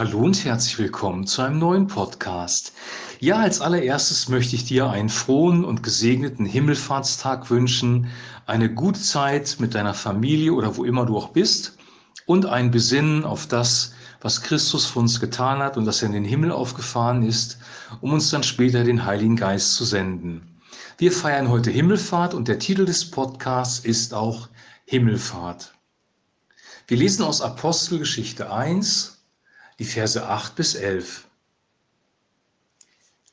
Hallo und herzlich willkommen zu einem neuen Podcast. Ja, als allererstes möchte ich dir einen frohen und gesegneten Himmelfahrtstag wünschen, eine gute Zeit mit deiner Familie oder wo immer du auch bist und ein Besinnen auf das, was Christus für uns getan hat und dass er in den Himmel aufgefahren ist, um uns dann später den Heiligen Geist zu senden. Wir feiern heute Himmelfahrt und der Titel des Podcasts ist auch Himmelfahrt. Wir lesen aus Apostelgeschichte 1, die Verse 8 bis 11.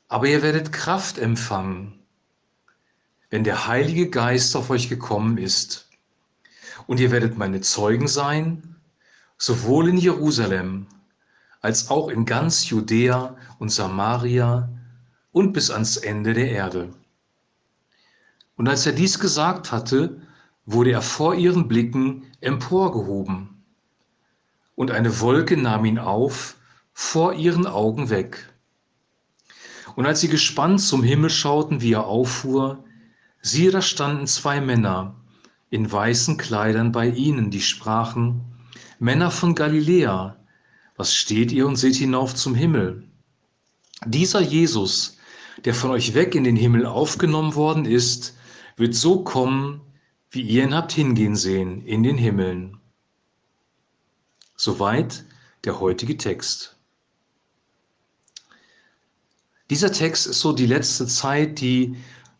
Aber ihr werdet Kraft empfangen, wenn der Heilige Geist auf euch gekommen ist. Und ihr werdet meine Zeugen sein, sowohl in Jerusalem als auch in ganz Judäa und Samaria und bis ans Ende der Erde. Und als er dies gesagt hatte, wurde er vor ihren Blicken emporgehoben und eine Wolke nahm ihn auf, vor ihren Augen weg. Und als sie gespannt zum Himmel schauten, wie er auffuhr, siehe, da standen zwei Männer in weißen Kleidern bei ihnen, die sprachen, Männer von Galiläa, was steht ihr und seht hinauf zum Himmel? Dieser Jesus, der von euch weg in den Himmel aufgenommen worden ist, wird so kommen, wie ihr ihn habt hingehen sehen in den Himmeln. Soweit der heutige Text. Dieser Text ist so die letzte Zeit, die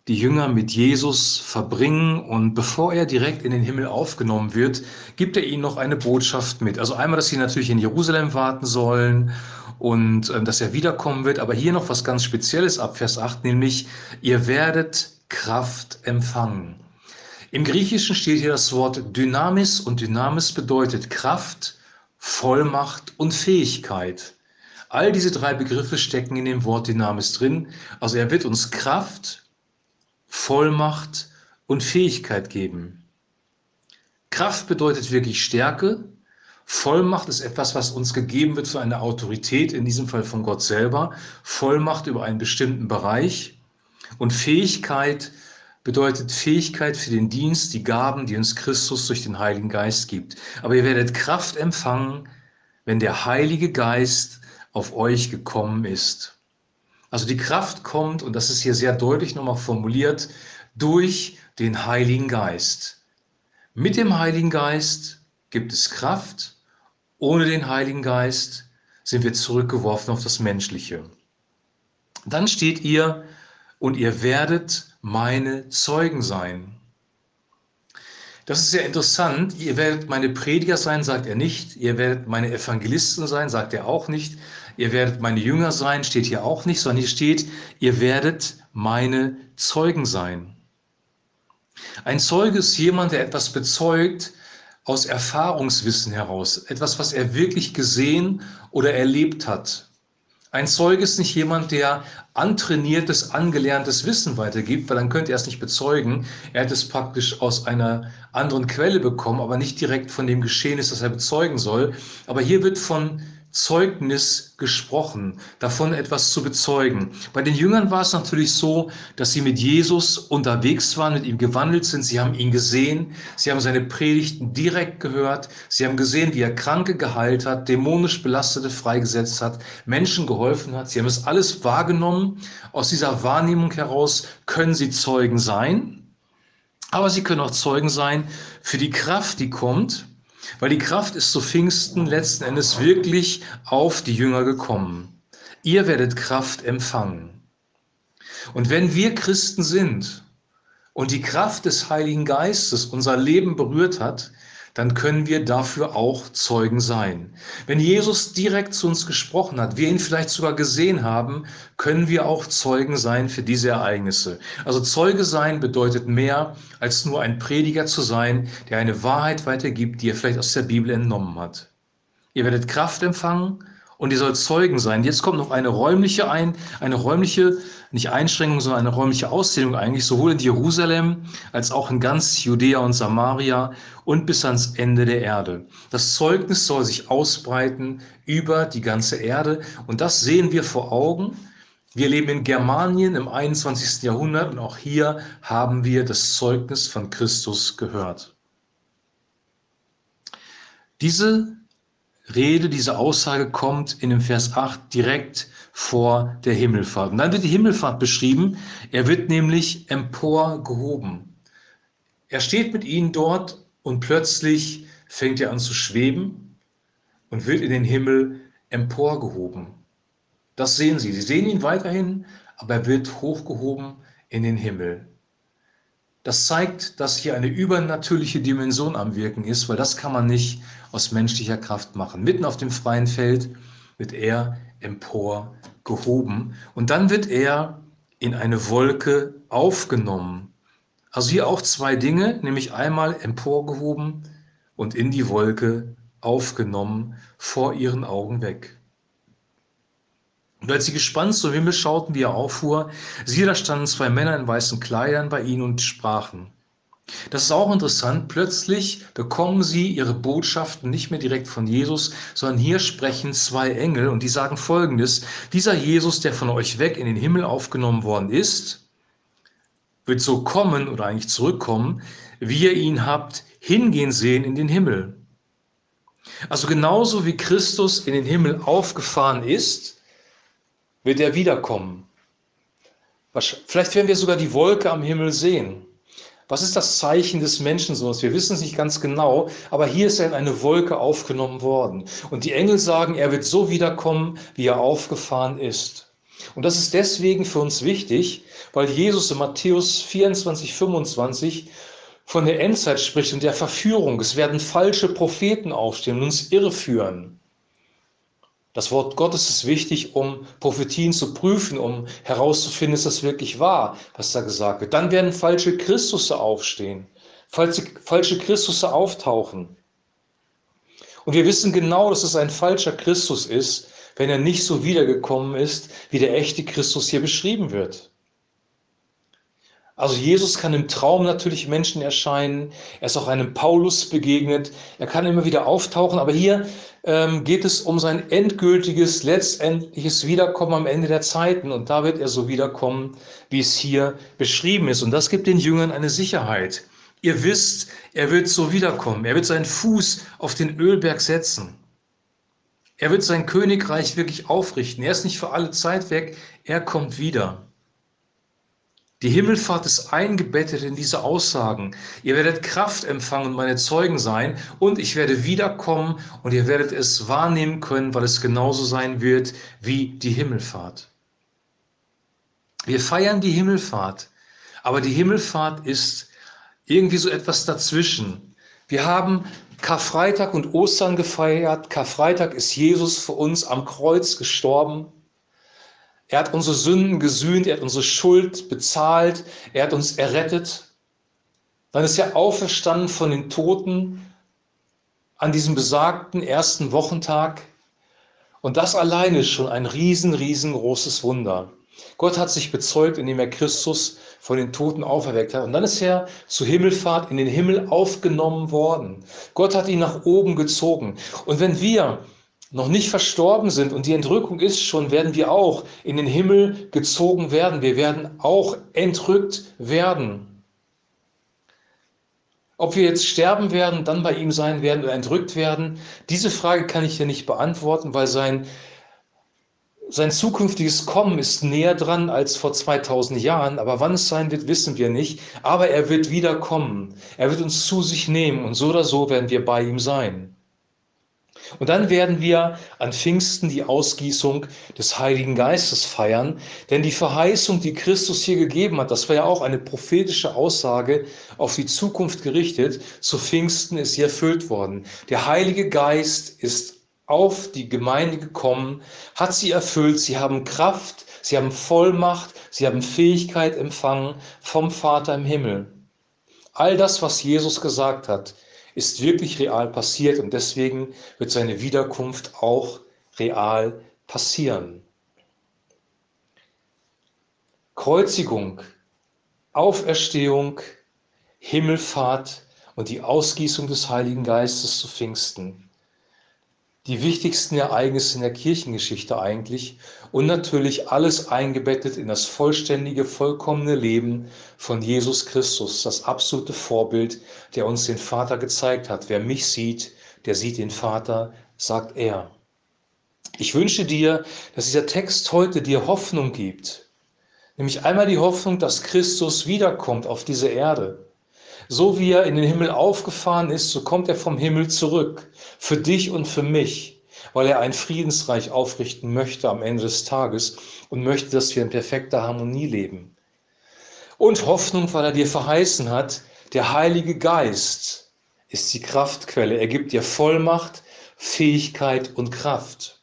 die Jünger mit Jesus verbringen und bevor er direkt in den Himmel aufgenommen wird, gibt er ihnen noch eine Botschaft mit. Also einmal, dass sie natürlich in Jerusalem warten sollen und äh, dass er wiederkommen wird, aber hier noch was ganz Spezielles ab Vers 8, nämlich ihr werdet Kraft empfangen. Im Griechischen steht hier das Wort Dynamis und Dynamis bedeutet Kraft, Vollmacht und Fähigkeit. All diese drei Begriffe stecken in dem Wort Dynamis drin. Also er wird uns Kraft, Vollmacht und Fähigkeit geben. Kraft bedeutet wirklich Stärke. Vollmacht ist etwas, was uns gegeben wird für eine Autorität, in diesem Fall von Gott selber. Vollmacht über einen bestimmten Bereich. Und Fähigkeit bedeutet Fähigkeit für den Dienst, die Gaben, die uns Christus durch den Heiligen Geist gibt. Aber ihr werdet Kraft empfangen, wenn der Heilige Geist auf euch gekommen ist. Also die Kraft kommt, und das ist hier sehr deutlich nochmal formuliert, durch den Heiligen Geist. Mit dem Heiligen Geist gibt es Kraft, ohne den Heiligen Geist sind wir zurückgeworfen auf das Menschliche. Dann steht ihr, und ihr werdet meine Zeugen sein. Das ist sehr interessant. Ihr werdet meine Prediger sein, sagt er nicht. Ihr werdet meine Evangelisten sein, sagt er auch nicht. Ihr werdet meine Jünger sein, steht hier auch nicht, sondern hier steht, ihr werdet meine Zeugen sein. Ein Zeuge ist jemand, der etwas bezeugt aus Erfahrungswissen heraus, etwas, was er wirklich gesehen oder erlebt hat. Ein Zeuge ist nicht jemand, der antrainiertes, angelerntes Wissen weitergibt, weil dann könnte er es nicht bezeugen. Er hat es praktisch aus einer anderen Quelle bekommen, aber nicht direkt von dem Geschehen ist, das er bezeugen soll. Aber hier wird von Zeugnis gesprochen, davon etwas zu bezeugen. Bei den Jüngern war es natürlich so, dass sie mit Jesus unterwegs waren, mit ihm gewandelt sind. Sie haben ihn gesehen, sie haben seine Predigten direkt gehört, sie haben gesehen, wie er Kranke geheilt hat, dämonisch Belastete freigesetzt hat, Menschen geholfen hat. Sie haben es alles wahrgenommen. Aus dieser Wahrnehmung heraus können sie Zeugen sein, aber sie können auch Zeugen sein für die Kraft, die kommt weil die Kraft ist zu Pfingsten letzten Endes wirklich auf die Jünger gekommen. Ihr werdet Kraft empfangen. Und wenn wir Christen sind und die Kraft des Heiligen Geistes unser Leben berührt hat, dann können wir dafür auch Zeugen sein. Wenn Jesus direkt zu uns gesprochen hat, wir ihn vielleicht sogar gesehen haben, können wir auch Zeugen sein für diese Ereignisse. Also Zeuge sein bedeutet mehr, als nur ein Prediger zu sein, der eine Wahrheit weitergibt, die er vielleicht aus der Bibel entnommen hat. Ihr werdet Kraft empfangen und ihr sollt Zeugen sein. Jetzt kommt noch eine räumliche ein, eine räumliche, nicht Einschränkung, sondern eine räumliche Auszählung eigentlich, sowohl in Jerusalem als auch in ganz Judäa und Samaria und bis ans Ende der Erde. Das Zeugnis soll sich ausbreiten über die ganze Erde und das sehen wir vor Augen. Wir leben in Germanien im 21. Jahrhundert und auch hier haben wir das Zeugnis von Christus gehört. Diese Rede, diese Aussage kommt in dem Vers 8 direkt vor der Himmelfahrt. Und dann wird die Himmelfahrt beschrieben. Er wird nämlich emporgehoben. Er steht mit ihnen dort und plötzlich fängt er an zu schweben und wird in den Himmel emporgehoben. Das sehen Sie. Sie sehen ihn weiterhin, aber er wird hochgehoben in den Himmel. Das zeigt, dass hier eine übernatürliche Dimension am Wirken ist, weil das kann man nicht aus menschlicher Kraft machen. Mitten auf dem freien Feld wird er emporgehoben und dann wird er in eine Wolke aufgenommen. Also hier auch zwei Dinge, nämlich einmal emporgehoben und in die Wolke aufgenommen, vor ihren Augen weg. Und als sie gespannt zum Himmel schauten, wie er auffuhr, siehe, da standen zwei Männer in weißen Kleidern bei ihnen und sprachen. Das ist auch interessant. Plötzlich bekommen sie ihre Botschaften nicht mehr direkt von Jesus, sondern hier sprechen zwei Engel und die sagen folgendes. Dieser Jesus, der von euch weg in den Himmel aufgenommen worden ist, wird so kommen oder eigentlich zurückkommen, wie ihr ihn habt hingehen sehen in den Himmel. Also genauso wie Christus in den Himmel aufgefahren ist, wird er wiederkommen. Vielleicht werden wir sogar die Wolke am Himmel sehen. Was ist das Zeichen des Menschensohns? Wir wissen es nicht ganz genau, aber hier ist er in eine Wolke aufgenommen worden. Und die Engel sagen, er wird so wiederkommen, wie er aufgefahren ist. Und das ist deswegen für uns wichtig, weil Jesus in Matthäus 24, 25 von der Endzeit spricht und der Verführung. Es werden falsche Propheten aufstehen und uns irreführen. Das Wort Gottes ist wichtig, um Prophetien zu prüfen, um herauszufinden, ist das wirklich wahr, was da gesagt wird. Dann werden falsche Christusse aufstehen, falsche, falsche Christusse auftauchen. Und wir wissen genau, dass es ein falscher Christus ist, wenn er nicht so wiedergekommen ist, wie der echte Christus hier beschrieben wird. Also Jesus kann im Traum natürlich Menschen erscheinen. Er ist auch einem Paulus begegnet. Er kann immer wieder auftauchen. Aber hier ähm, geht es um sein endgültiges, letztendliches Wiederkommen am Ende der Zeiten. Und da wird er so wiederkommen, wie es hier beschrieben ist. Und das gibt den Jüngern eine Sicherheit. Ihr wisst, er wird so wiederkommen. Er wird seinen Fuß auf den Ölberg setzen. Er wird sein Königreich wirklich aufrichten. Er ist nicht für alle Zeit weg. Er kommt wieder. Die Himmelfahrt ist eingebettet in diese Aussagen. Ihr werdet Kraft empfangen und meine Zeugen sein und ich werde wiederkommen und ihr werdet es wahrnehmen können, weil es genauso sein wird wie die Himmelfahrt. Wir feiern die Himmelfahrt, aber die Himmelfahrt ist irgendwie so etwas dazwischen. Wir haben Karfreitag und Ostern gefeiert. Karfreitag ist Jesus für uns am Kreuz gestorben. Er hat unsere Sünden gesühnt, er hat unsere Schuld bezahlt, er hat uns errettet. Dann ist er auferstanden von den Toten an diesem besagten ersten Wochentag. Und das alleine ist schon ein riesen, riesengroßes Wunder. Gott hat sich bezeugt, indem er Christus von den Toten auferweckt hat. Und dann ist er zur Himmelfahrt in den Himmel aufgenommen worden. Gott hat ihn nach oben gezogen. Und wenn wir noch nicht verstorben sind und die Entrückung ist schon, werden wir auch in den Himmel gezogen werden. Wir werden auch entrückt werden. Ob wir jetzt sterben werden, dann bei ihm sein werden oder entrückt werden, diese Frage kann ich hier nicht beantworten, weil sein, sein zukünftiges Kommen ist näher dran als vor 2000 Jahren. Aber wann es sein wird, wissen wir nicht. Aber er wird wieder kommen. Er wird uns zu sich nehmen und so oder so werden wir bei ihm sein. Und dann werden wir an Pfingsten die Ausgießung des Heiligen Geistes feiern, denn die Verheißung, die Christus hier gegeben hat, das war ja auch eine prophetische Aussage auf die Zukunft gerichtet, zu Pfingsten ist sie erfüllt worden. Der Heilige Geist ist auf die Gemeinde gekommen, hat sie erfüllt, sie haben Kraft, sie haben Vollmacht, sie haben Fähigkeit empfangen vom Vater im Himmel. All das, was Jesus gesagt hat, ist wirklich real passiert und deswegen wird seine Wiederkunft auch real passieren. Kreuzigung, Auferstehung, Himmelfahrt und die Ausgießung des Heiligen Geistes zu Pfingsten die wichtigsten Ereignisse in der Kirchengeschichte eigentlich und natürlich alles eingebettet in das vollständige, vollkommene Leben von Jesus Christus, das absolute Vorbild, der uns den Vater gezeigt hat. Wer mich sieht, der sieht den Vater, sagt er. Ich wünsche dir, dass dieser Text heute dir Hoffnung gibt. Nämlich einmal die Hoffnung, dass Christus wiederkommt auf diese Erde. So wie er in den Himmel aufgefahren ist, so kommt er vom Himmel zurück. Für dich und für mich. Weil er ein Friedensreich aufrichten möchte am Ende des Tages und möchte, dass wir in perfekter Harmonie leben. Und Hoffnung, weil er dir verheißen hat, der Heilige Geist ist die Kraftquelle. Er gibt dir Vollmacht, Fähigkeit und Kraft.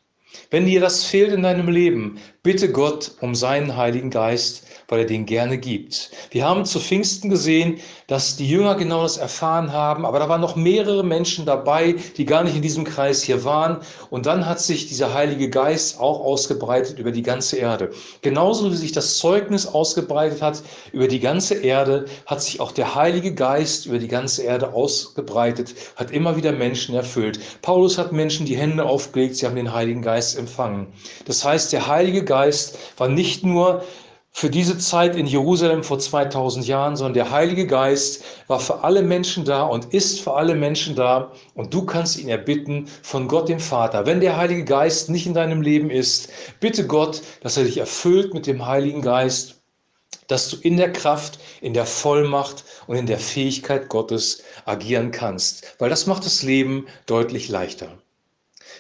Wenn dir das fehlt in deinem Leben, bitte Gott um seinen Heiligen Geist, weil er den gerne gibt. Wir haben zu Pfingsten gesehen, dass die Jünger genau das erfahren haben, aber da waren noch mehrere Menschen dabei, die gar nicht in diesem Kreis hier waren. Und dann hat sich dieser Heilige Geist auch ausgebreitet über die ganze Erde. Genauso wie sich das Zeugnis ausgebreitet hat über die ganze Erde, hat sich auch der Heilige Geist über die ganze Erde ausgebreitet, hat immer wieder Menschen erfüllt. Paulus hat Menschen die Hände aufgelegt, sie haben den Heiligen Geist empfangen. Das heißt, der Heilige Geist war nicht nur für diese Zeit in Jerusalem vor 2000 Jahren, sondern der Heilige Geist war für alle Menschen da und ist für alle Menschen da und du kannst ihn erbitten von Gott dem Vater. Wenn der Heilige Geist nicht in deinem Leben ist, bitte Gott, dass er dich erfüllt mit dem Heiligen Geist, dass du in der Kraft, in der Vollmacht und in der Fähigkeit Gottes agieren kannst, weil das macht das Leben deutlich leichter.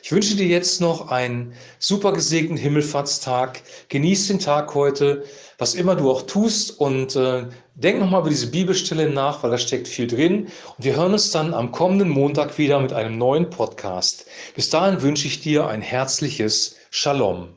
Ich wünsche dir jetzt noch einen super gesegneten Himmelfahrtstag. Genieß den Tag heute, was immer du auch tust und äh, denk nochmal über diese Bibelstelle nach, weil da steckt viel drin. Und wir hören uns dann am kommenden Montag wieder mit einem neuen Podcast. Bis dahin wünsche ich dir ein herzliches Shalom.